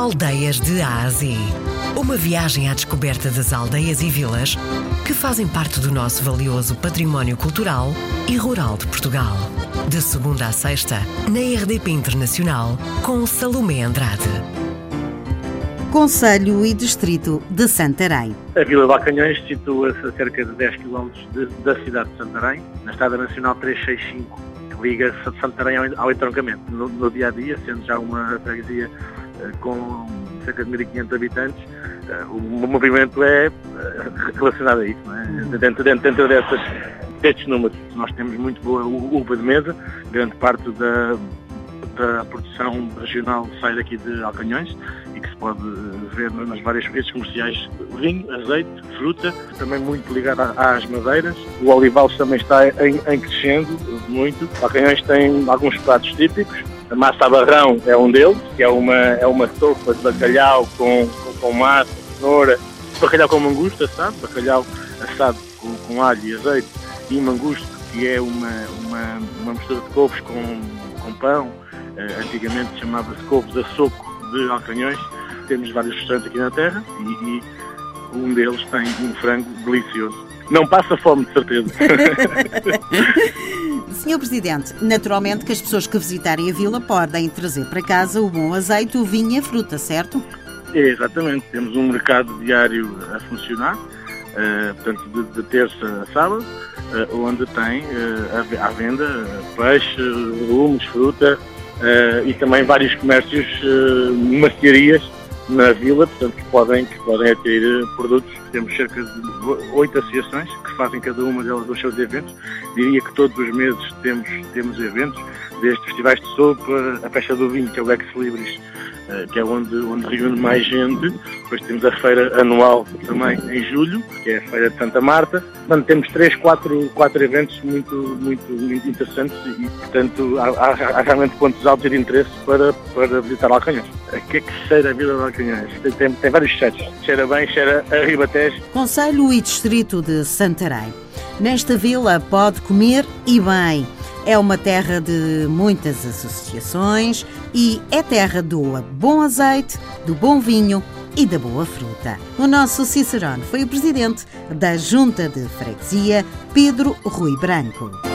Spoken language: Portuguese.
Aldeias de A a Z. Uma viagem à descoberta das aldeias e vilas que fazem parte do nosso valioso património cultural e rural de Portugal. De segunda a sexta, na RDP Internacional, com Salomé Andrade. Conselho e Distrito de Santarém. A Vila de Alcanhões situa-se a cerca de 10 km de, da cidade de Santarém, na Estrada Nacional 365, que liga Santarém ao, ao entroncamento. No, no, dia a dia, sendo já uma freguesia com cerca de 1.500 habitantes, uh, o movimento é uh, relacionado a isso. É? Dentro, dentro, dentro dessas, destes números, nós temos muito boa uva de mesa, grande parte da da produção regional sai daqui de Alcanhões e que se pode ver nas várias redes comerciais vinho, azeite, fruta, também muito ligado às madeiras. O olival também está em, em crescendo muito. Alcanhões tem alguns pratos típicos. A massa barrão é um deles, que é uma, é uma sopa de bacalhau com, com, com massa, cenoura, bacalhau com mangusta, sabe? Bacalhau assado com, com alho e azeite e mangusto, que é uma, uma, uma mistura de couves com, com pão eh, antigamente chamava-se Couves a Soco de Alcanhões. Temos vários restaurantes aqui na terra e, e um deles tem um frango delicioso. Não passa fome, de certeza. Senhor Presidente, naturalmente que as pessoas que visitarem a vila podem trazer para casa o bom azeite, o vinho e a fruta, certo? É, exatamente. Temos um mercado diário a funcionar, uh, portanto, de, de, terça a sábado, uh, onde tem uh, à venda peixe, legumes, fruta, uh, e também vários comércios, uh, na vila, portanto, que podem, que podem adquirir produtos. Temos cerca de oito associações que fazem cada uma delas os seus eventos. Diria que todos os meses temos, temos eventos, desde festivais de sopa, a festa do vinho, que é o Ex Libris, eh, que é onde, onde reúne mais gente. Depois temos a feira anual também em julho, que é a feira de Santa Marta. Portanto, temos três, quatro, quatro eventos muito, muito, muito interessantes e, portanto, há, há, há, realmente pontos altos de interesse para, para visitar Alcanhões. O que é que cheira a Vila de Alcanhões? Tem, tem, tem vários cheiros. Cheira bem, cheira a Ribatejo. Conselho e Distrito de Santarém. Nesta vila pode comer e bem é uma terra de muitas associações e é terra do bom azeite, do bom vinho e da boa fruta. O nosso Cicerone foi o presidente da Junta de Freguesia, Pedro Rui Branco.